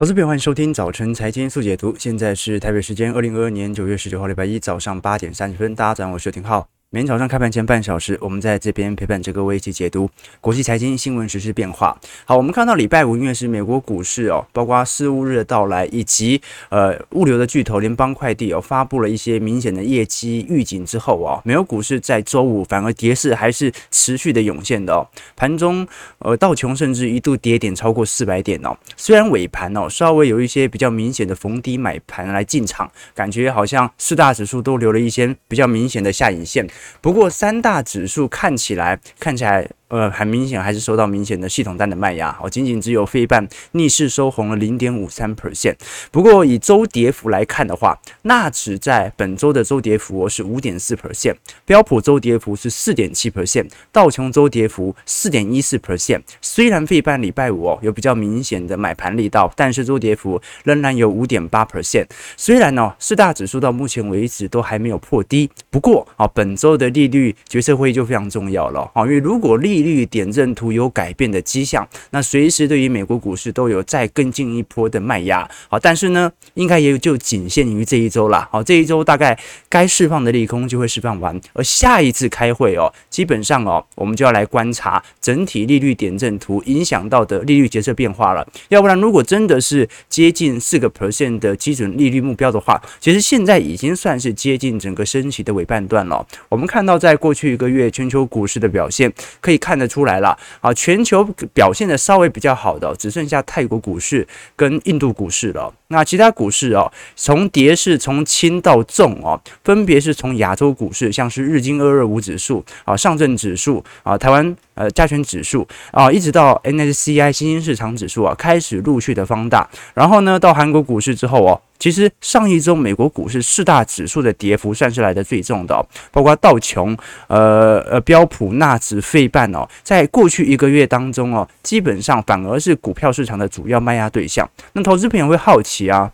我是朋友，欢迎收听早晨财经速解读。现在是台北时间二零二二年九月十九号礼拜一早上八点三十分，大家早上好，我是廷浩。每天早上开盘前半小时，我们在这边陪伴着各位一起解读国际财经新闻、时事变化。好，我们看到礼拜五因为是美国股市哦，包括四五日的到来，以及呃物流的巨头联邦快递哦发布了一些明显的业绩预警之后哦，美国股市在周五反而跌势还是持续的涌现的哦。盘中呃道琼甚至一度跌点超过四百点哦，虽然尾盘哦稍微有一些比较明显的逢低买盘来进场，感觉好像四大指数都留了一些比较明显的下影线。不过，三大指数看起来，看起来。呃，很明显还是受到明显的系统单的卖压，哦，仅仅只有费半逆势收红了零点五三 percent。不过以周跌幅来看的话，纳指在本周的周跌幅是五点四 percent，标普周跌幅是四点七 percent，道琼周跌幅四点一四 percent。虽然费半礼拜五哦有比较明显的买盘力道，但是周跌幅仍然有五点八 percent。虽然呢四大指数到目前为止都还没有破低，不过啊本周的利率决策会议就非常重要了啊，因为如果利利率点阵图有改变的迹象，那随时对于美国股市都有再更进一波的卖压。好，但是呢，应该也就仅限于这一周了。好，这一周大概该释放的利空就会释放完，而下一次开会哦，基本上哦，我们就要来观察整体利率点阵图影响到的利率决策变化了。要不然，如果真的是接近四个 percent 的基准利率目标的话，其实现在已经算是接近整个升息的尾半段了。我们看到，在过去一个月全球股市的表现，可以看。看得出来了啊，全球表现的稍微比较好的，只剩下泰国股市跟印度股市了。那其他股市哦，从跌势从轻到重哦，分别是从亚洲股市，像是日经二二五指数啊、上证指数啊、台湾呃加权指数啊，一直到 MSCI 新兴市场指数啊，开始陆续的放大。然后呢，到韩国股市之后哦。其实上一周美国股市四大指数的跌幅算是来的最重的，包括道琼、呃呃标普、纳指、费半哦，在过去一个月当中哦，基本上反而是股票市场的主要卖压对象。那投资朋友会好奇啊，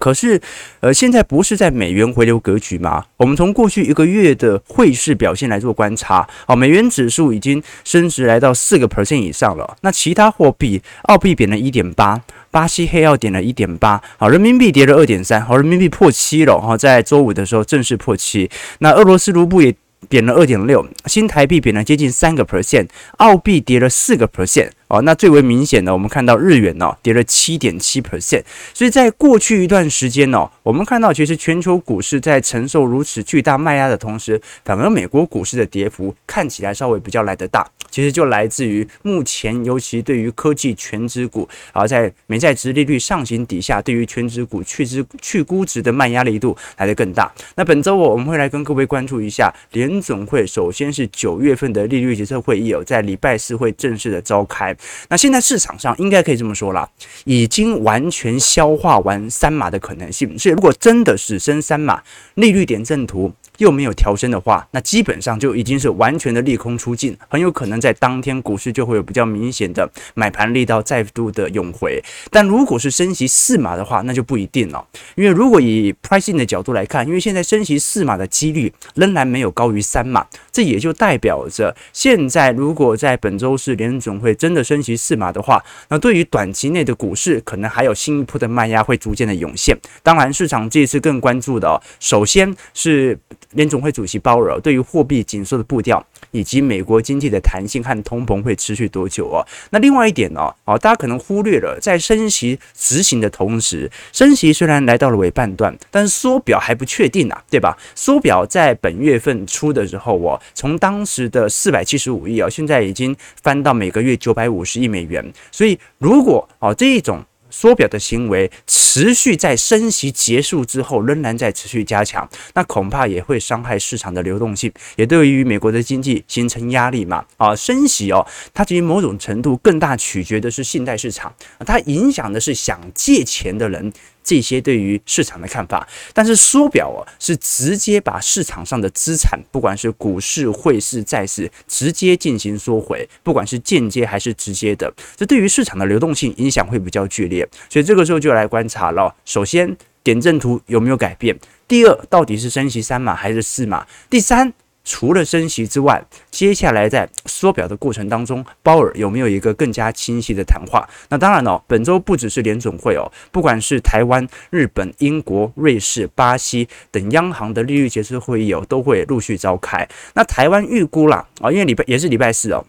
可是呃现在不是在美元回流格局吗？我们从过去一个月的汇市表现来做观察，哦，美元指数已经升值来到四个 percent 以上了。那其他货币，澳币贬了一点八。巴西黑曜点了一点八，好，人民币跌了二点三，好，人民币破七了，哈，在周五的时候正式破七。那俄罗斯卢布也贬了二点六，新台币贬了接近三个 percent，澳币跌了四个 percent。哦，那最为明显的，我们看到日元哦跌了七点七 percent，所以在过去一段时间哦，我们看到其实全球股市在承受如此巨大卖压的同时，反而美国股市的跌幅看起来稍微比较来得大，其实就来自于目前尤其对于科技全值股啊，在美债殖利率上行底下，对于全值股去值去估值的卖压力度来得更大。那本周我我们会来跟各位关注一下联总会，首先是九月份的利率决策会议哦，在礼拜四会正式的召开。那现在市场上应该可以这么说啦，已经完全消化完三码的可能性。所以如果真的是升三码，利率点阵图又没有调升的话，那基本上就已经是完全的利空出尽，很有可能在当天股市就会有比较明显的买盘力道再度的涌回。但如果是升息四码的话，那就不一定了，因为如果以 pricing 的角度来看，因为现在升息四码的几率仍然没有高于三码，这也就代表着现在如果在本周四联准会真的升息四码的话，那对于短期内的股市可能还有新一波的卖压会逐渐的涌现。当然，市场这次更关注的哦，首先是。联总会主席鲍尔对于货币紧缩的步调，以及美国经济的弹性和通膨会持续多久哦？那另外一点呢？哦，大家可能忽略了，在升息执行的同时，升息虽然来到了尾半段，但是缩表还不确定呐，对吧？缩表在本月份初的时候，哦，从当时的四百七十五亿啊，现在已经翻到每个月九百五十亿美元。所以，如果哦这一种。缩表的行为持续在升息结束之后，仍然在持续加强，那恐怕也会伤害市场的流动性，也对于美国的经济形成压力嘛。啊，升息哦，它其实某种程度更大取决的是信贷市场，它影响的是想借钱的人。这些对于市场的看法，但是缩表啊，是直接把市场上的资产，不管是股市、汇市、债市，直接进行缩回，不管是间接还是直接的，这对于市场的流动性影响会比较剧烈。所以这个时候就来观察了。首先，点阵图有没有改变？第二，到底是升息三码还是四码？第三，除了升息之外，接下来在缩表的过程当中，鲍尔有没有一个更加清晰的谈话？那当然哦，本周不只是联总会哦，不管是台湾、日本、英国、瑞士、巴西等央行的利率决策会议哦，都会陆续召开。那台湾预估啦啊，因为礼拜也是礼拜四哦，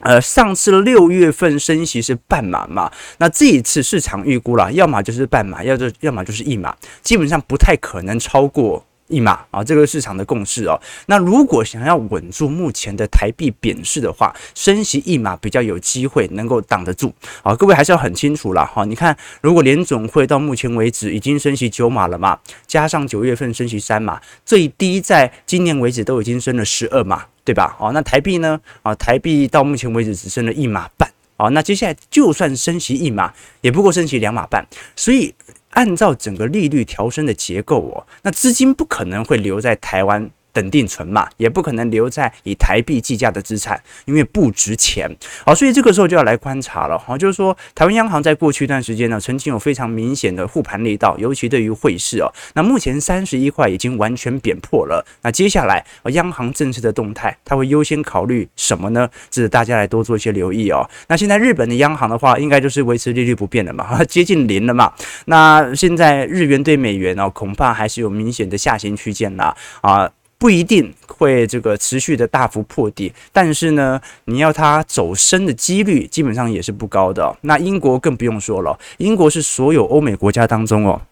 呃，上次六月份升息是半码嘛，那这一次市场预估啦，要么就是半码，要就要么就是一码，基本上不太可能超过。一码啊，这个市场的共识哦。那如果想要稳住目前的台币贬势的话，升息一码比较有机会能够挡得住啊。各位还是要很清楚啦哈。你看，如果联总会到目前为止已经升息九码了嘛，加上九月份升息三码，最低在今年为止都已经升了十二码，对吧？哦，那台币呢？啊，台币到目前为止只升了一码半啊。那接下来就算升息一码，也不过升息两码半，所以。按照整个利率调升的结构哦，那资金不可能会留在台湾。稳定存嘛，也不可能留在以台币计价的资产，因为不值钱。好，所以这个时候就要来观察了。好，就是说台湾央行在过去一段时间呢，曾经有非常明显的护盘力道，尤其对于汇市哦。那目前三十一块已经完全贬破了。那接下来央行政策的动态，它会优先考虑什么呢？这是大家来多做一些留意哦。那现在日本的央行的话，应该就是维持利率不变的嘛，接近零了嘛。那现在日元对美元哦，恐怕还是有明显的下行区间啦啊。不一定会这个持续的大幅破底，但是呢，你要它走升的几率基本上也是不高的。那英国更不用说了，英国是所有欧美国家当中哦，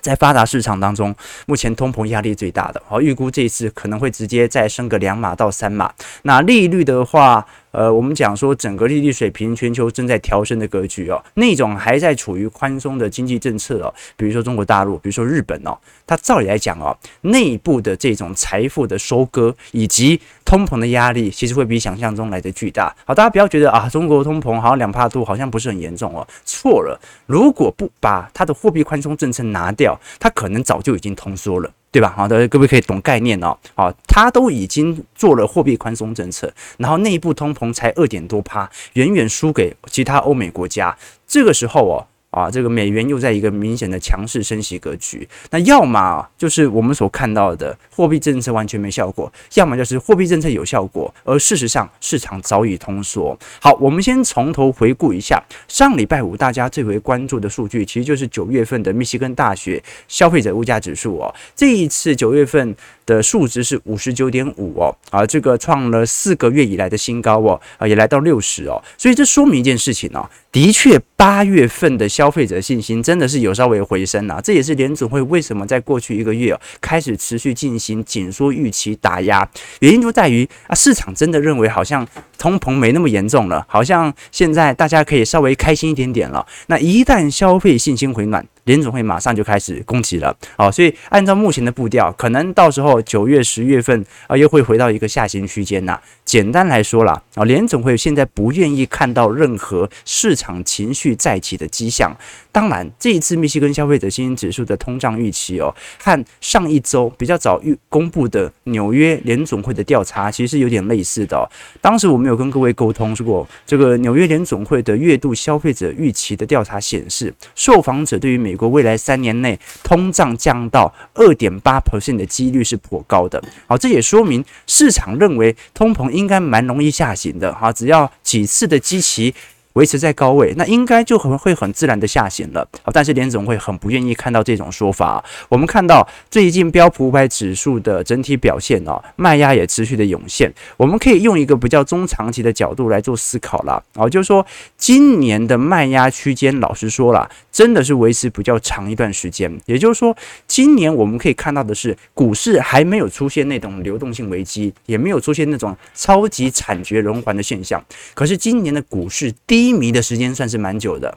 在发达市场当中，目前通膨压力最大的。好，预估这一次可能会直接再升个两码到三码。那利率的话，呃，我们讲说整个利率水平全球正在调升的格局哦，那种还在处于宽松的经济政策哦，比如说中国大陆，比如说日本哦，它照理来讲哦，内部的这种财富的收割以及通膨的压力，其实会比想象中来的巨大。好，大家不要觉得啊，中国通膨好像两帕多，好像不是很严重哦，错了，如果不把它的货币宽松政策拿掉，它可能早就已经通缩了。对吧？好的，各位可以懂概念哦。好，他都已经做了货币宽松政策，然后内部通膨才二点多趴，远远输给其他欧美国家。这个时候哦。啊，这个美元又在一个明显的强势升息格局，那要么就是我们所看到的货币政策完全没效果，要么就是货币政策有效果，而事实上市场早已通缩。好，我们先从头回顾一下上礼拜五大家最为关注的数据，其实就是九月份的密西根大学消费者物价指数哦。这一次九月份的数值是五十九点五哦，啊，这个创了四个月以来的新高哦，啊，也来到六十哦，所以这说明一件事情哦。的确，八月份的消消费者信心真的是有稍微回升了，这也是联准会为什么在过去一个月开始持续进行紧缩预期打压，原因就在于啊，市场真的认为好像通膨没那么严重了，好像现在大家可以稍微开心一点点了。那一旦消费信心回暖，联总会马上就开始攻击了，好，所以按照目前的步调，可能到时候九月、十月份啊，又会回到一个下行区间呐。简单来说啦，啊，联总会现在不愿意看到任何市场情绪再起的迹象。当然，这一次密西根消费者信心指数的通胀预期哦，和上一周比较早预公布的纽约联总会的调查其实是有点类似的哦。当时我们有跟各位沟通说，这个纽约联总会的月度消费者预期的调查显示，受访者对于美国未来三年内通胀降到二点八 percent 的几率是颇高的。好，这也说明市场认为通膨。应该蛮容易下行的哈，只要几次的基期维持在高位，那应该就很会很自然的下行了。好，但是联总会很不愿意看到这种说法。我们看到最近标普五百指数的整体表现哦，卖压也持续的涌现。我们可以用一个比较中长期的角度来做思考啦。哦，就是说今年的卖压区间，老实说啦，真的是维持比较长一段时间。也就是说，今年我们可以看到的是，股市还没有出现那种流动性危机，也没有出现那种超级惨绝人寰的现象。可是今年的股市低。低迷的时间算是蛮久的，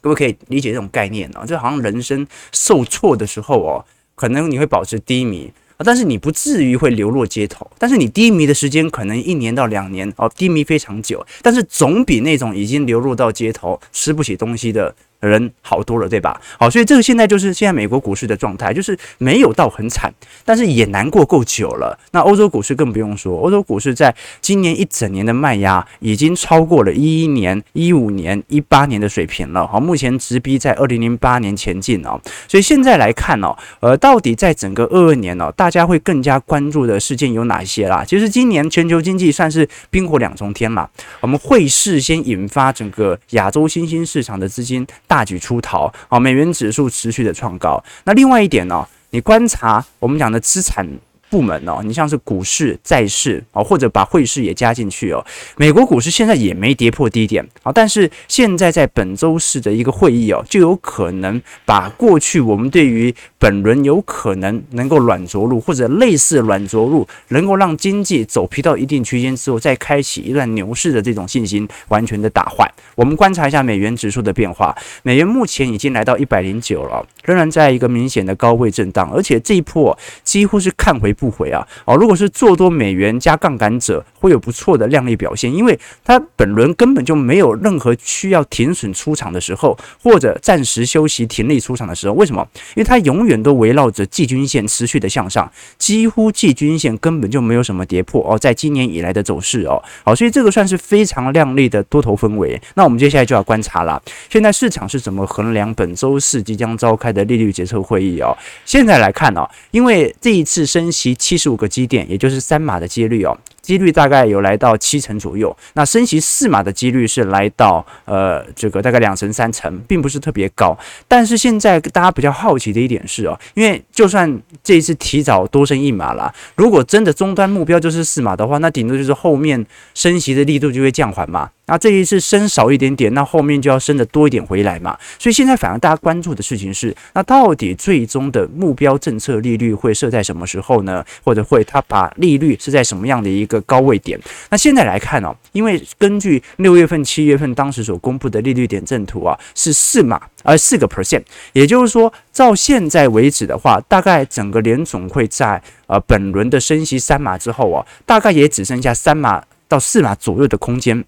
各位可以理解这种概念哦，就好像人生受挫的时候哦，可能你会保持低迷，但是你不至于会流落街头。但是你低迷的时间可能一年到两年哦，低迷非常久，但是总比那种已经流落到街头吃不起东西的人好多了，对吧？好，所以这个现在就是现在美国股市的状态，就是没有到很惨，但是也难过够久了。那欧洲股市更不用说，欧洲股市在今年一整年的卖压已经超过了一一年、一五年、一八年的水平了。好，目前直逼在二零零八年前进哦。所以现在来看哦，呃，到底在整个二二年哦，大家会更加关注的事件有哪些啦？其实今年全球经济算是冰火两重天嘛。我们会事先引发整个亚洲新兴市场的资金。大举出逃，好，美元指数持续的创高。那另外一点呢，你观察我们讲的资产。部门哦，你像是股市、债市哦，或者把汇市也加进去哦。美国股市现在也没跌破低点啊，但是现在在本周四的一个会议哦，就有可能把过去我们对于本轮有可能能够软着陆或者类似软着陆，能够让经济走皮到一定区间之后再开启一段牛市的这种信心完全的打坏。我们观察一下美元指数的变化，美元目前已经来到一百零九了，仍然在一个明显的高位震荡，而且这一波几乎是看回。不回啊！哦，如果是做多美元加杠杆者，会有不错的量丽表现，因为它本轮根本就没有任何需要停损出场的时候，或者暂时休息停利出场的时候。为什么？因为它永远都围绕着季均线持续的向上，几乎季均线根本就没有什么跌破哦。在今年以来的走势哦，好，所以这个算是非常亮丽的多头氛围。那我们接下来就要观察了，现在市场是怎么衡量本周四即将召开的利率决策会议哦？现在来看哦，因为这一次升息。七十五个基点，也就是三码的几率哦，几率大概有来到七成左右。那升息四码的几率是来到呃这个大概两成三成，并不是特别高。但是现在大家比较好奇的一点是哦，因为就算这一次提早多升一码啦，如果真的终端目标就是四码的话，那顶多就是后面升息的力度就会降缓嘛。那这一次升少一点点，那后面就要升得多一点回来嘛。所以现在反而大家关注的事情是，那到底最终的目标政策利率会设在什么时候呢？或者会他把利率是在什么样的一个高位点？那现在来看哦，因为根据六月份、七月份当时所公布的利率点阵图啊，是四码，而四个 percent，也就是说，照现在为止的话，大概整个联总会在呃本轮的升息三码之后啊，大概也只剩下三码到四码左右的空间。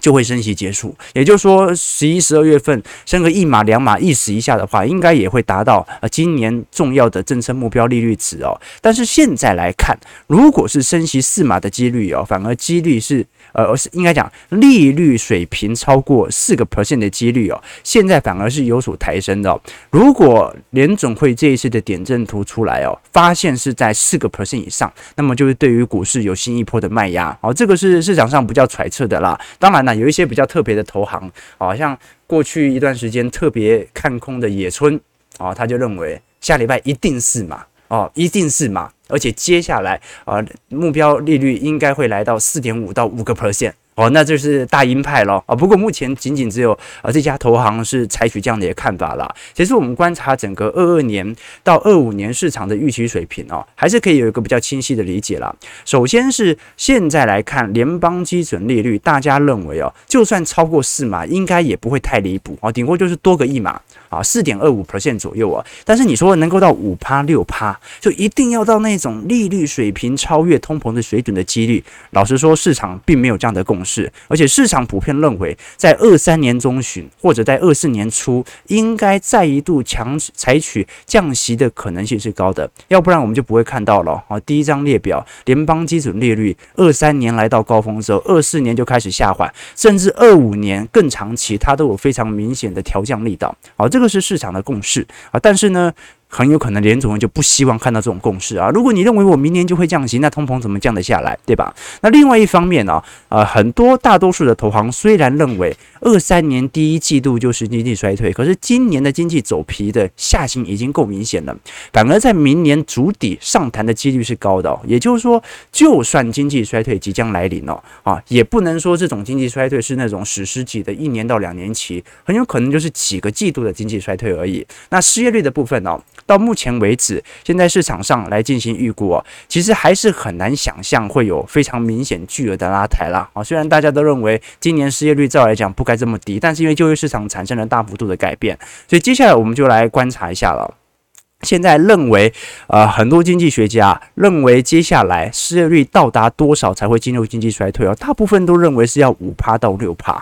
就会升息结束，也就是说十一、十二月份升个一码、两码，意思一下的话，应该也会达到呃今年重要的政策目标利率值哦。但是现在来看，如果是升息四码的几率哦，反而几率是。呃，而是应该讲利率水平超过四个 percent 的几率哦，现在反而是有所抬升的哦。如果联总会这一次的点阵图出来哦，发现是在四个 percent 以上，那么就是对于股市有新一波的卖压哦。这个是市场上比较揣测的啦。当然啦，有一些比较特别的投行，好像过去一段时间特别看空的野村哦，他就认为下礼拜一定是嘛。哦，一定是嘛，而且接下来啊、呃，目标利率应该会来到四点五到五个 percent。哦，那就是大鹰派咯。啊。不过目前仅仅只有啊这家投行是采取这样的一个看法啦。其实我们观察整个二二年到二五年市场的预期水平哦，还是可以有一个比较清晰的理解啦。首先是现在来看联邦基准利率，大家认为哦，就算超过四码，应该也不会太离谱哦，顶多就是多个一码啊，四点二五 percent 左右啊。但是你说能够到五趴六趴，就一定要到那种利率水平超越通膨的水准的几率，老实说，市场并没有这样的共识。是，而且市场普遍认为，在二三年中旬或者在二四年初，应该再一度强采取降息的可能性是高的，要不然我们就不会看到了啊。第一张列表，联邦基准利率二三年来到高峰之后，二四年就开始下滑，甚至二五年更长期，它都有非常明显的调降力道。好，这个是市场的共识啊，但是呢，很有可能连主任就不希望看到这种共识啊！如果你认为我明年就会降息，那通膨怎么降得下来，对吧？那另外一方面呢、啊，呃，很多大多数的投行虽然认为二三年第一季度就是经济衰退，可是今年的经济走皮的下行已经够明显了，反而在明年筑底上弹的几率是高的、哦。也就是说，就算经济衰退即将来临哦，啊，也不能说这种经济衰退是那种史诗级的一年到两年期，很有可能就是几个季度的经济衰退而已。那失业率的部分呢、哦？到目前为止，现在市场上来进行预估哦，其实还是很难想象会有非常明显巨额的拉抬啦。啊。虽然大家都认为今年失业率照来讲不该这么低，但是因为就业市场产生了大幅度的改变，所以接下来我们就来观察一下了。现在认为，呃，很多经济学家认为，接下来失业率到达多少才会进入经济衰退哦？大部分都认为是要五趴到六趴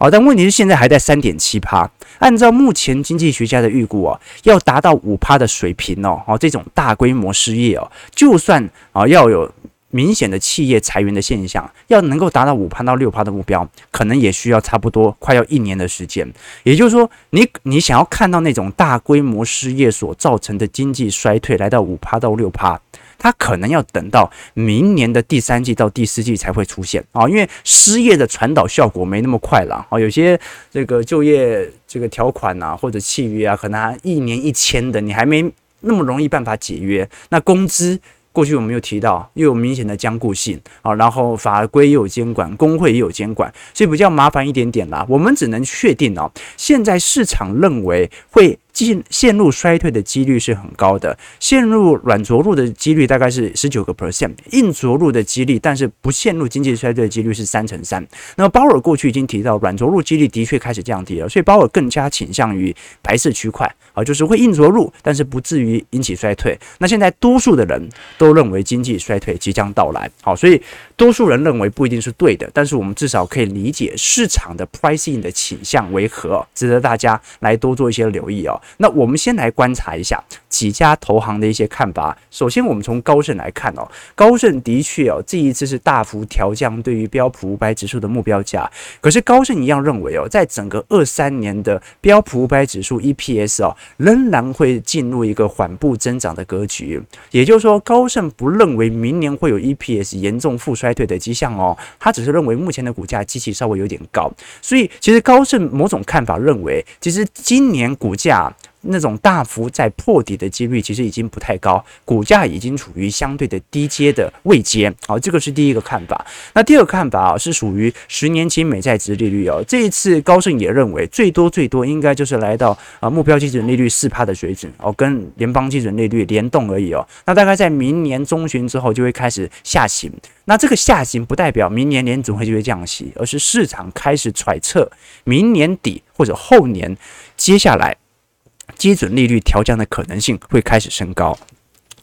哦，但问题是现在还在三点七趴。按照目前经济学家的预估哦，要达到五趴的水平哦，哦，这种大规模失业哦，就算啊要有。明显的企业裁员的现象，要能够达到五趴到六趴的目标，可能也需要差不多快要一年的时间。也就是说，你你想要看到那种大规模失业所造成的经济衰退来到五趴到六趴，它可能要等到明年的第三季到第四季才会出现啊，因为失业的传导效果没那么快了啊。有些这个就业这个条款啊或者契约啊，可能还一年一签的，你还没那么容易办法解约。那工资。过去我们有提到，又有明显的僵固性啊，然后法规也有监管，工会也有监管，所以比较麻烦一点点啦。我们只能确定哦，现在市场认为会。进陷入衰退的几率是很高的，陷入软着陆的几率大概是十九个 percent，硬着陆的几率，但是不陷入经济衰退的几率是三成三。那么鲍尔过去已经提到，软着陆几率的确开始降低了，所以鲍尔更加倾向于白色区块啊，就是会硬着陆，但是不至于引起衰退。那现在多数的人都认为经济衰退即将到来，好，所以多数人认为不一定是对的，但是我们至少可以理解市场的 pricing 的倾向为何，值得大家来多做一些留意哦。那我们先来观察一下几家投行的一些看法。首先，我们从高盛来看哦，高盛的确哦，这一次是大幅调降对于标普五百指数的目标价。可是高盛一样认为哦，在整个二三年的标普五百指数 EPS 哦，仍然会进入一个缓步增长的格局。也就是说，高盛不认为明年会有 EPS 严重负衰退的迹象哦，他只是认为目前的股价基期稍微有点高。所以，其实高盛某种看法认为，其实今年股价。那种大幅在破底的几率其实已经不太高，股价已经处于相对的低阶的位阶，好，这个是第一个看法。那第二个看法啊，是属于十年期美债殖利率哦。这一次高盛也认为，最多最多应该就是来到啊目标基准利率四趴的水准哦，跟联邦基准利率联动而已哦。那大概在明年中旬之后就会开始下行。那这个下行不代表明年联准会就会降息，而是市场开始揣测明年底或者后年接下来。基准利率调降的可能性会开始升高。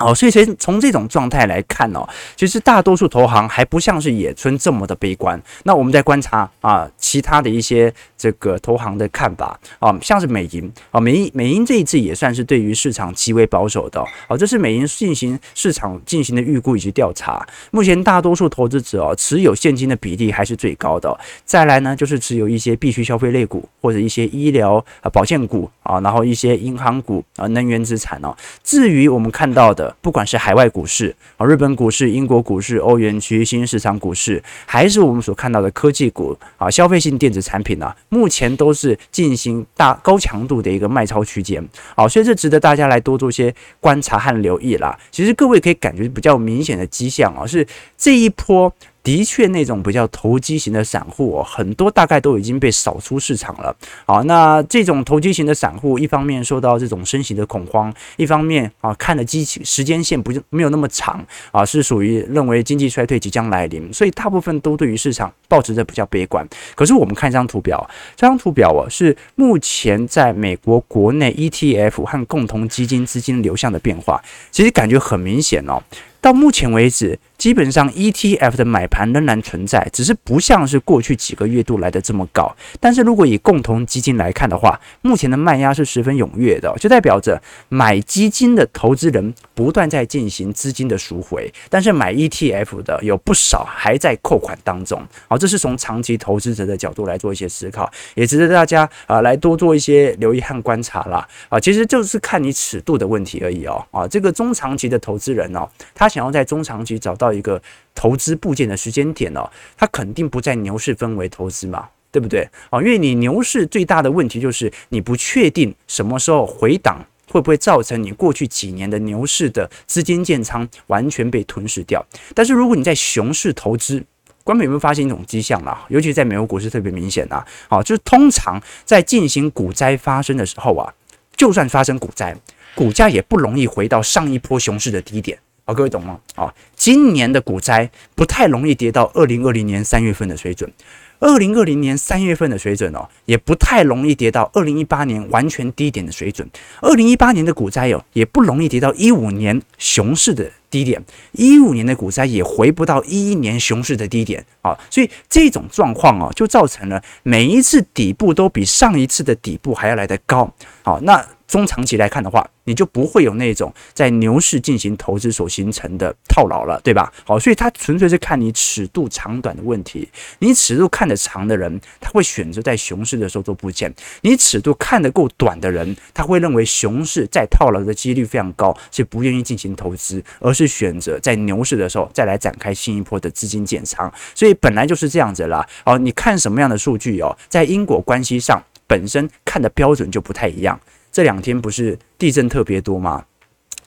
哦，所以从从这种状态来看哦，其实大多数投行还不像是野村这么的悲观。那我们再观察啊，其他的一些这个投行的看法啊，像是美银啊，美银美银这一次也算是对于市场极为保守的哦。这是美银进行市场进行的预估以及调查。目前大多数投资者哦，持有现金的比例还是最高的。再来呢，就是持有一些必需消费类股或者一些医疗啊保健股啊，然后一些银行股啊，能源资产哦。至于我们看到的。不管是海外股市啊，日本股市、英国股市、欧元区新兴市场股市，还是我们所看到的科技股啊、消费性电子产品啊，目前都是进行大高强度的一个卖超区间，啊，所以这值得大家来多做些观察和留意啦。其实各位可以感觉比较明显的迹象啊，是这一波。的确，那种比较投机型的散户哦，很多大概都已经被扫出市场了。好，那这种投机型的散户，一方面受到这种升息的恐慌，一方面啊，看的机器时间线不就没有那么长啊，是属于认为经济衰退即将来临，所以大部分都对于市场保持着比较悲观。可是我们看这张图表，这张图表哦，是目前在美国国内 ETF 和共同基金资金流向的变化，其实感觉很明显哦。到目前为止，基本上 ETF 的买盘仍然存在，只是不像是过去几个月度来的这么高。但是如果以共同基金来看的话，目前的卖压是十分踊跃的，就代表着买基金的投资人不断在进行资金的赎回，但是买 ETF 的有不少还在扣款当中。好，这是从长期投资者的角度来做一些思考，也值得大家啊来多做一些留意和观察啦。啊，其实就是看你尺度的问题而已哦。啊，这个中长期的投资人哦，他。想要在中长期找到一个投资部件的时间点哦，他肯定不在牛市氛围投资嘛，对不对？哦，因为你牛市最大的问题就是你不确定什么时候回档，会不会造成你过去几年的牛市的资金建仓完全被吞噬掉。但是如果你在熊市投资，观众有没有发现一种迹象啊？尤其在美国股市特别明显啊，好，就是通常在进行股灾发生的时候啊，就算发生股灾，股价也不容易回到上一波熊市的低点。好，各位懂吗？啊，今年的股灾不太容易跌到二零二零年三月份的水准，二零二零年三月份的水准哦，也不太容易跌到二零一八年完全低点的水准。二零一八年的股灾哦，也不容易跌到一五年熊市的低点。一五年的股灾也回不到一一年熊市的低点啊。所以这种状况哦，就造成了每一次底部都比上一次的底部还要来得高。好，那。中长期来看的话，你就不会有那种在牛市进行投资所形成的套牢了，对吧？好，所以它纯粹是看你尺度长短的问题。你尺度看得长的人，他会选择在熊市的时候做部件；你尺度看得够短的人，他会认为熊市再套牢的几率非常高，所以不愿意进行投资，而是是选择在牛市的时候再来展开新一波的资金减仓。所以本来就是这样子啦。哦，你看什么样的数据哦，在因果关系上本身看的标准就不太一样。这两天不是地震特别多吗？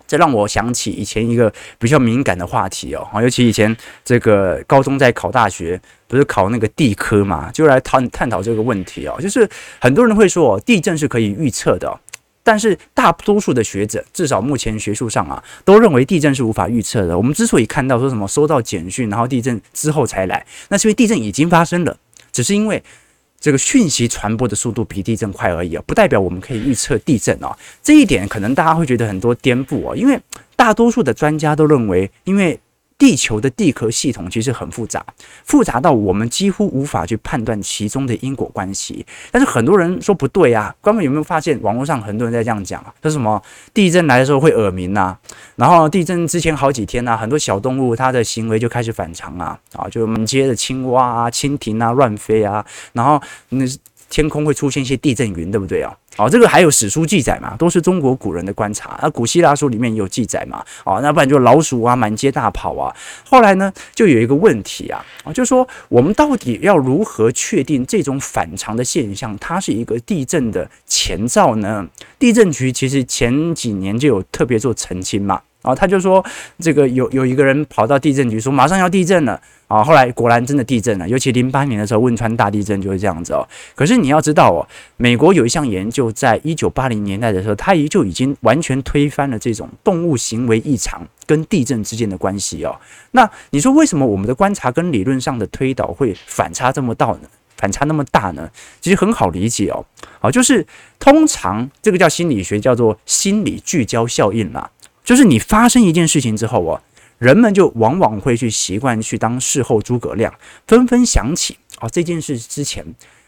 这让我想起以前一个比较敏感的话题哦，尤其以前这个高中在考大学，不是考那个地科嘛，就来探探讨这个问题哦。就是很多人会说，地震是可以预测的，但是大多数的学者，至少目前学术上啊，都认为地震是无法预测的。我们之所以看到说什么收到简讯，然后地震之后才来，那是因为地震已经发生了，只是因为。这个讯息传播的速度比地震快而已啊，不代表我们可以预测地震啊。这一点可能大家会觉得很多颠覆啊，因为大多数的专家都认为，因为。地球的地壳系统其实很复杂，复杂到我们几乎无法去判断其中的因果关系。但是很多人说不对啊，观众有没有发现网络上很多人在这样讲啊？说什么地震来的时候会耳鸣呐，然后地震之前好几天呐，很多小动物它的行为就开始反常啊，啊，就满街的青蛙啊、蜻蜓啊乱飞啊，然后那天空会出现一些地震云，对不对啊？哦，这个还有史书记载嘛，都是中国古人的观察。那古希腊书里面也有记载嘛。哦，那不然就老鼠啊满街大跑啊。后来呢，就有一个问题啊，啊，就是说我们到底要如何确定这种反常的现象，它是一个地震的前兆呢？地震局其实前几年就有特别做澄清嘛。啊，他就说这个有有一个人跑到地震局说马上要地震了。啊，后来果然真的地震了，尤其零八年的时候汶川大地震就是这样子哦。可是你要知道哦，美国有一项研究，在一九八零年代的时候，它也就已经完全推翻了这种动物行为异常跟地震之间的关系哦。那你说为什么我们的观察跟理论上的推导会反差这么大呢？反差那么大呢？其实很好理解哦。好，就是通常这个叫心理学，叫做心理聚焦效应啦。就是你发生一件事情之后哦。人们就往往会去习惯去当事后诸葛亮，纷纷想起哦，这件事之前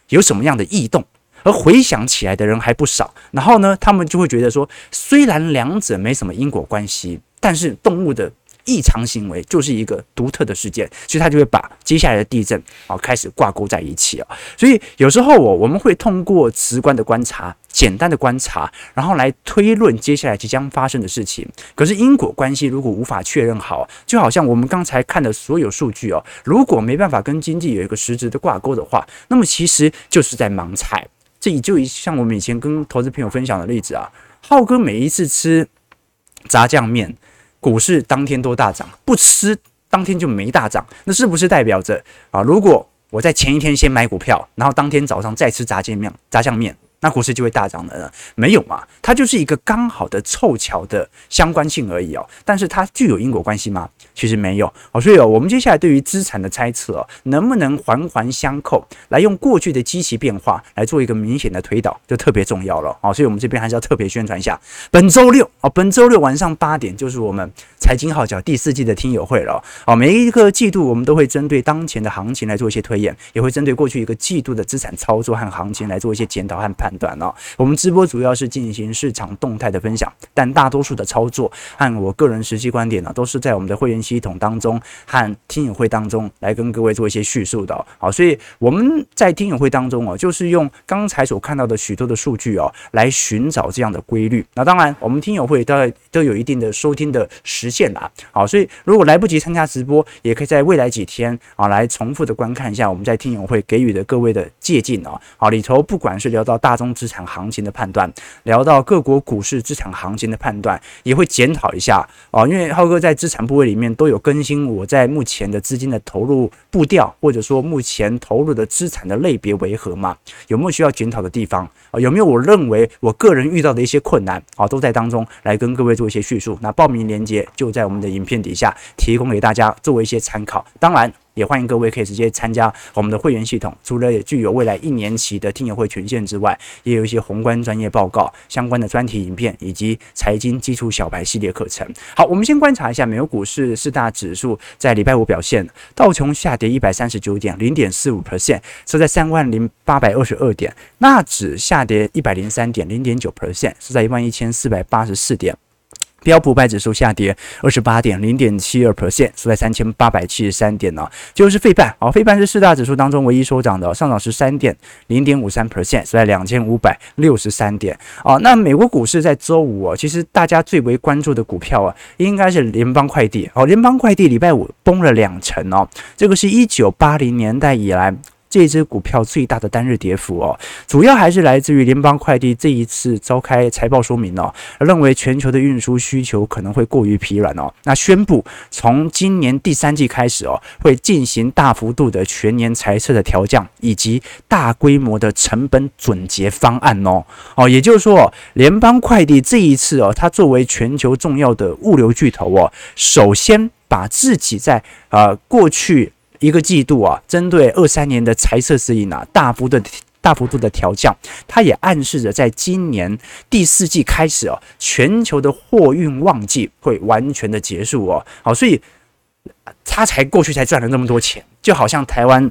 有什么样的异动，而回想起来的人还不少。然后呢，他们就会觉得说，虽然两者没什么因果关系，但是动物的。异常行为就是一个独特的事件，所以他就会把接下来的地震啊开始挂钩在一起啊。所以有时候我我们会通过直观的观察、简单的观察，然后来推论接下来即将发生的事情。可是因果关系如果无法确认好，就好像我们刚才看的所有数据哦，如果没办法跟经济有一个实质的挂钩的话，那么其实就是在盲猜。这也就像我们以前跟投资朋友分享的例子啊，浩哥每一次吃炸酱面。股市当天都大涨，不吃当天就没大涨，那是不是代表着啊？如果我在前一天先买股票，然后当天早上再吃炸酱面，炸酱面。那股市就会大涨的呢？没有嘛，它就是一个刚好的凑巧的相关性而已哦。但是它具有因果关系吗？其实没有哦。所以哦，我们接下来对于资产的猜测哦，能不能环环相扣，来用过去的基期变化来做一个明显的推导，就特别重要了哦。所以我们这边还是要特别宣传一下，本周六哦，本周六晚上八点就是我们财经号角第四季的听友会了哦。每一个季度我们都会针对当前的行情来做一些推演，也会针对过去一个季度的资产操作和行情来做一些检讨和判。判断哦，我们直播主要是进行市场动态的分享，但大多数的操作和我个人实际观点呢，都是在我们的会员系统当中和听友会当中来跟各位做一些叙述的。好，所以我们在听友会当中哦，就是用刚才所看到的许多的数据哦，来寻找这样的规律。那当然，我们听友会都都有一定的收听的时限啦。好，所以如果来不及参加直播，也可以在未来几天啊来重复的观看一下我们在听友会给予的各位的借鉴哦。好，里头不管是聊到大。中资产行情的判断，聊到各国股市资产行情的判断，也会检讨一下啊。因为浩哥在资产部位里面都有更新，我在目前的资金的投入步调，或者说目前投入的资产的类别为何嘛？有没有需要检讨的地方啊？有没有我认为我个人遇到的一些困难啊？都在当中来跟各位做一些叙述。那报名链接就在我们的影片底下提供给大家作为一些参考。当然。也欢迎各位可以直接参加我们的会员系统。除了具有未来一年期的听友会权限之外，也有一些宏观专业报告相关的专题影片以及财经基础小白系列课程。好，我们先观察一下美国股市四大指数在礼拜五表现，道琼下跌一百三十九点，零点四五 percent，收在三万零八百二十二点；纳指下跌一百零三点，零点九 percent，收在一万一千四百八十四点。标普百指数下跌二十八点零点七二 percent，收在三千八百七十三点呢。就是费半，好，费半是四大指数当中唯一收涨的，上涨十三点零点五三 percent，收在两千五百六十三点。哦，那美国股市在周五哦，其实大家最为关注的股票啊，应该是联邦快递。哦，联邦快递礼拜五崩了两成哦，这个是一九八零年代以来。这只股票最大的单日跌幅哦，主要还是来自于联邦快递这一次召开财报说明哦，认为全球的运输需求可能会过于疲软哦，那宣布从今年第三季开始哦，会进行大幅度的全年财测的调降，以及大规模的成本总结方案哦哦，也就是说，联邦快递这一次哦，它作为全球重要的物流巨头哦，首先把自己在呃过去。一个季度啊，针对二三年的财测指引啊，大幅的大幅度的调降，它也暗示着在今年第四季开始哦，全球的货运旺季会完全的结束哦。好，所以他才过去才赚了那么多钱，就好像台湾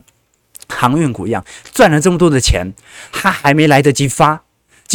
航运股一样，赚了这么多的钱，他还没来得及发。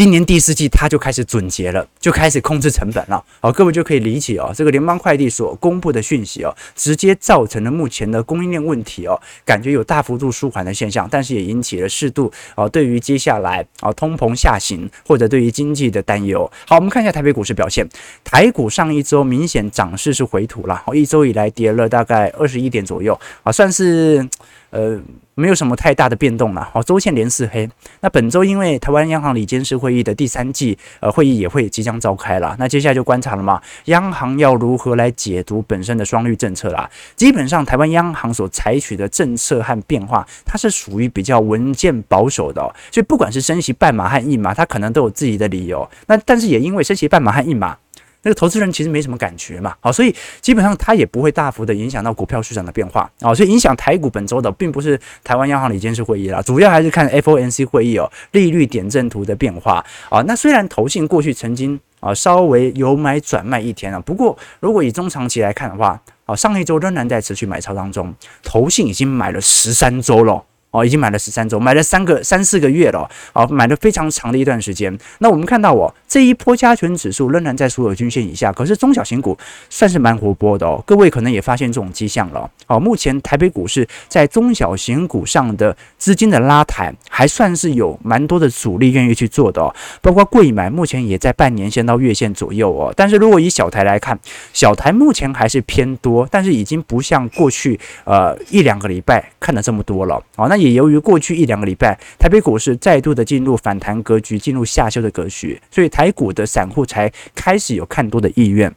今年第四季，它就开始总结了，就开始控制成本了。好，各位就可以理解哦，这个联邦快递所公布的讯息哦，直接造成了目前的供应链问题哦，感觉有大幅度舒缓的现象，但是也引起了适度哦，对于接下来啊通膨下行或者对于经济的担忧。好，我们看一下台北股市表现，台股上一周明显涨势是回吐了，一周以来跌了大概二十一点左右啊，算是。呃，没有什么太大的变动了。好，周线连四黑。那本周因为台湾央行理监事会议的第三季呃会议也会即将召开了，那接下来就观察了嘛，央行要如何来解读本身的双绿政策啦？基本上台湾央行所采取的政策和变化，它是属于比较稳健保守的。所以不管是升息半码和一码，它可能都有自己的理由。那但是也因为升息半码和一码。那个投资人其实没什么感觉嘛，好，所以基本上它也不会大幅的影响到股票市场的变化啊，所以影响台股本周的并不是台湾央行的监事会议啦，主要还是看 FOMC 会议哦，利率点阵图的变化啊。那虽然投信过去曾经啊稍微有买转卖一天啊，不过如果以中长期来看的话，啊上一周仍然在持续买超当中，投信已经买了十三周了。哦，已经买了十三周，买了三个三四个月了，哦，买了非常长的一段时间。那我们看到哦，这一波加权指数仍然在所有均线以下，可是中小型股算是蛮活泼的哦。各位可能也发现这种迹象了。哦，目前台北股市在中小型股上的资金的拉抬，还算是有蛮多的主力愿意去做的哦。包括柜买，目前也在半年线到月线左右哦。但是如果以小台来看，小台目前还是偏多，但是已经不像过去呃一两个礼拜看的这么多了。哦，那。也由于过去一两个礼拜，台北股市再度的进入反弹格局，进入下修的格局，所以台股的散户才开始有看多的意愿。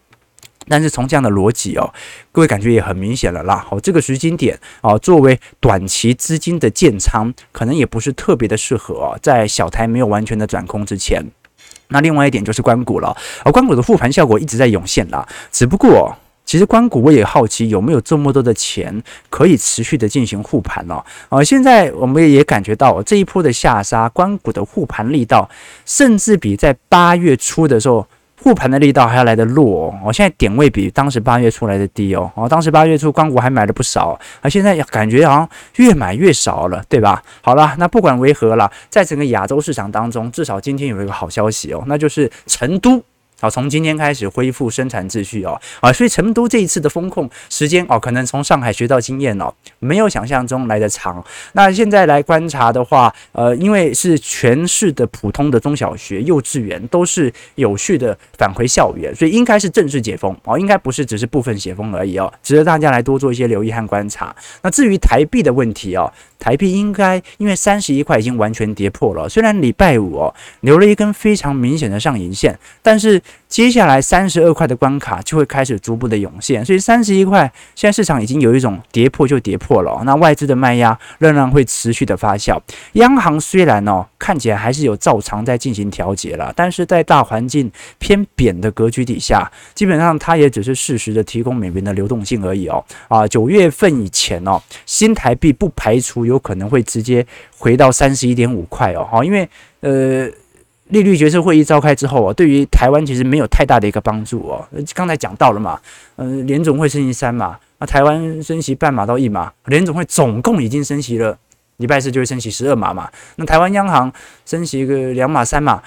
但是从这样的逻辑哦，各位感觉也很明显了啦。好，这个时间点哦，作为短期资金的建仓，可能也不是特别的适合，在小台没有完全的转空之前。那另外一点就是关谷了，而关谷的复盘效果一直在涌现啦，只不过。其实关谷我也好奇有没有这么多的钱可以持续的进行护盘哦。啊，现在我们也感觉到这一波的下杀，关谷的护盘力道，甚至比在八月初的时候护盘的力道还要来得弱哦。我现在点位比当时八月初来的低哦。哦，当时八月初官股还买了不少，而现在感觉好像越买越少了，对吧？好了，那不管为何了，在整个亚洲市场当中，至少今天有一个好消息哦，那就是成都。好，从今天开始恢复生产秩序哦，啊，所以成都这一次的封控时间哦，可能从上海学到经验哦，没有想象中来得长。那现在来观察的话，呃，因为是全市的普通的中小学、幼稚园都是有序的返回校园，所以应该是正式解封哦，应该不是只是部分解封而已哦，值得大家来多做一些留意和观察。那至于台币的问题哦。台币应该因为三十一块已经完全跌破了，虽然礼拜五哦留了一根非常明显的上影线，但是接下来三十二块的关卡就会开始逐步的涌现，所以三十一块现在市场已经有一种跌破就跌破了，那外资的卖压仍然会持续的发酵。央行虽然哦看起来还是有照常在进行调节了，但是在大环境偏贬的格局底下，基本上它也只是适时的提供美元的流动性而已哦。啊，九月份以前哦，新台币不排除有可能会直接回到三十一点五块哦，好，因为呃。利率决策会议召开之后啊，对于台湾其实没有太大的一个帮助哦。刚才讲到了嘛，嗯、呃，联总会升息三码，那台湾升息半码到一码，联总会总共已经升息了，礼拜四就会升息十二码嘛。那台湾央行升息个两码三码，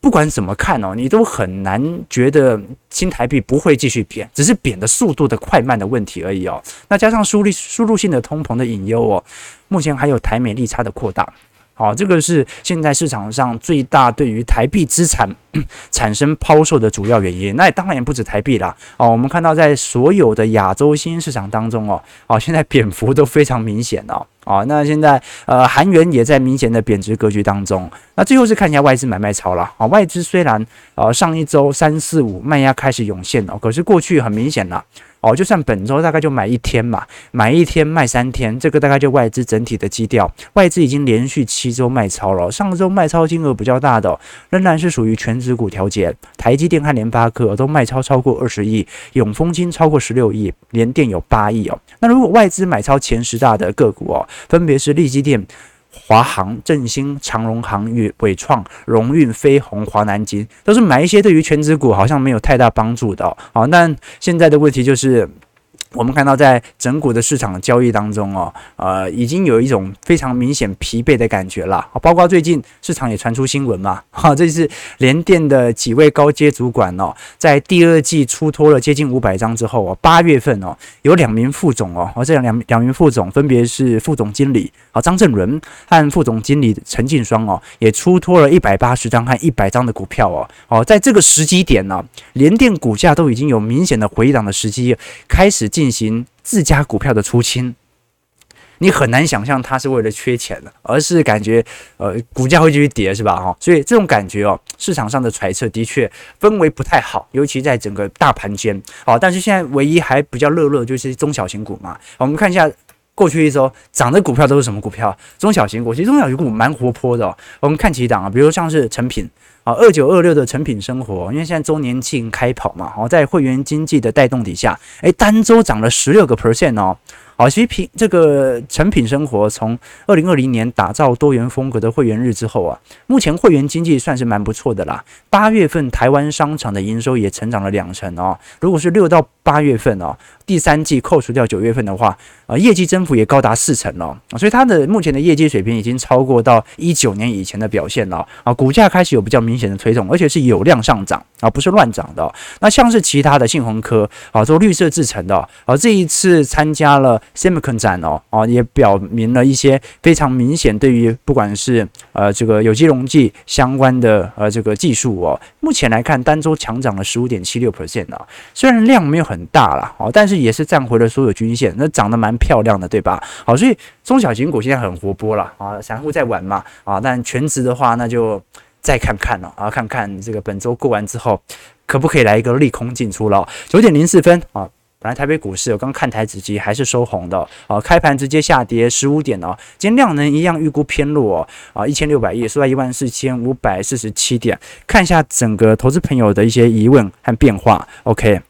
不管怎么看哦，你都很难觉得新台币不会继续贬，只是贬的速度的快慢的问题而已哦。那加上输入输入性的通膨的隐忧哦，目前还有台美利差的扩大。好，这个是现在市场上最大对于台币资产 产生抛售的主要原因。那也当然也不止台币啦。哦，我们看到在所有的亚洲新兴市场当中哦，哦，现在贬幅都非常明显哦。哦，那现在呃，韩元也在明显的贬值格局当中。那最后是看一下外资买卖潮了。哦，外资虽然呃上一周三四五卖压开始涌现哦，可是过去很明显了。哦，就算本周大概就买一天嘛，买一天卖三天，这个大概就外资整体的基调。外资已经连续七周卖超了，上周卖超金额比较大的，仍然是属于全指股调节，台积电和联发科都卖超超过二十亿，永丰金超过十六亿，联电有八亿哦。那如果外资买超前十大的个股哦，分别是力积电。华航、振兴、长荣航运、伟创、荣运、飞鸿、华南金，都是买一些对于全职股好像没有太大帮助的。好，那现在的问题就是。我们看到，在整股的市场交易当中哦，呃，已经有一种非常明显疲惫的感觉了。包括最近市场也传出新闻嘛，哈，这是联电的几位高阶主管哦，在第二季出脱了接近五百张之后哦，八月份哦，有两名副总哦，哦，这两两名副总分别是副总经理啊张正伦和副总经理陈进双哦，也出脱了一百八十张和一百张的股票哦，哦，在这个时机点呢，联电股价都已经有明显的回档的时机开始。进行自家股票的出清，你很难想象他是为了缺钱的，而是感觉呃股价会继续跌，是吧？哈，所以这种感觉哦，市场上的揣测的确氛围不太好，尤其在整个大盘间。好，但是现在唯一还比较热络就是中小型股嘛。我们看一下过去一周涨的股票都是什么股票？中小型股，其实中小型股蛮活泼的。我们看几档啊，比如像是成品。啊，二九二六的成品生活，因为现在周年庆开跑嘛，好，在会员经济的带动底下，诶，单周涨了十六个 percent 哦。好，其实品这个成品生活从二零二零年打造多元风格的会员日之后啊，目前会员经济算是蛮不错的啦。八月份台湾商场的营收也成长了两成哦。如果是六到八月份哦。第三季扣除掉九月份的话，啊，业绩增幅也高达四成了，所以它的目前的业绩水平已经超过到一九年以前的表现了啊，股价开始有比较明显的推动，而且是有量上涨啊，不是乱涨的。那像是其他的信鸿科啊，做绿色制成的啊，这一次参加了 Semicon 展哦，啊，也表明了一些非常明显对于不管是呃这个有机溶剂相关的呃这个技术哦，目前来看单周强涨了十五点七六 percent 啊，虽然量没有很大了哦，但是。也是站回了所有均线，那长得蛮漂亮的，对吧？好，所以中小型股现在很活泼了啊，散户在玩嘛啊，但全职的话，那就再看看了啊，看看这个本周过完之后，可不可以来一个利空进出了？九点零四分啊，本来台北股市我刚看台指期还是收红的啊，开盘直接下跌十五点哦，今天量能一样预估偏弱啊，一千六百亿收在一万四千五百四十七点，看一下整个投资朋友的一些疑问和变化，OK。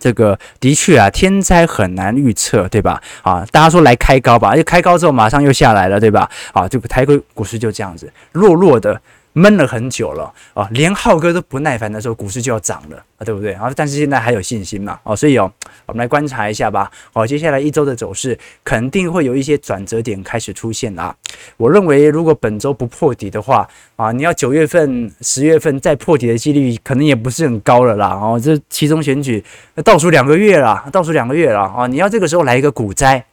这个的确啊，天灾很难预测，对吧？啊，大家说来开高吧，就开高之后马上又下来了，对吧？啊，这个台股股市就这样子，弱弱的。闷了很久了啊，连浩哥都不耐烦的时候，股市就要涨了啊，对不对啊？但是现在还有信心嘛？哦，所以哦，我们来观察一下吧。哦，接下来一周的走势肯定会有一些转折点开始出现啊。我认为，如果本周不破底的话啊，你要九月份、十月份再破底的几率可能也不是很高了啦。哦，这期中选举倒数两个月了，倒数两个月了啊，你要这个时候来一个股灾。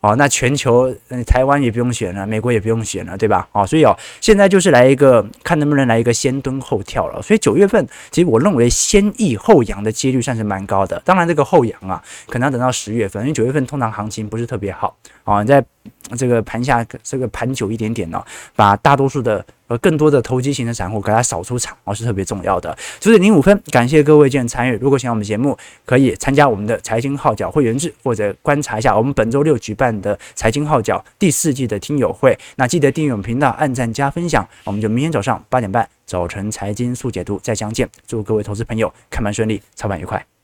哦，那全球，嗯，台湾也不用选了，美国也不用选了，对吧？哦，所以哦，现在就是来一个，看能不能来一个先蹲后跳了。所以九月份，其实我认为先抑后扬的几率算是蛮高的。当然，这个后扬啊，可能要等到十月份，因为九月份通常行情不是特别好。好，你在这个盘下这个盘久一点点呢、哦，把大多数的呃更多的投机型的散户给它扫出场哦，是特别重要的。九点零五分，感谢各位今天参与。如果喜欢我们节目，可以参加我们的财经号角会员制，或者观察一下我们本周六举办的财经号角第四季的听友会。那记得订阅我们频道，按赞加分享。我们就明天早上八点半早晨财经速解读再相见。祝各位投资朋友看盘顺利，操盘愉快。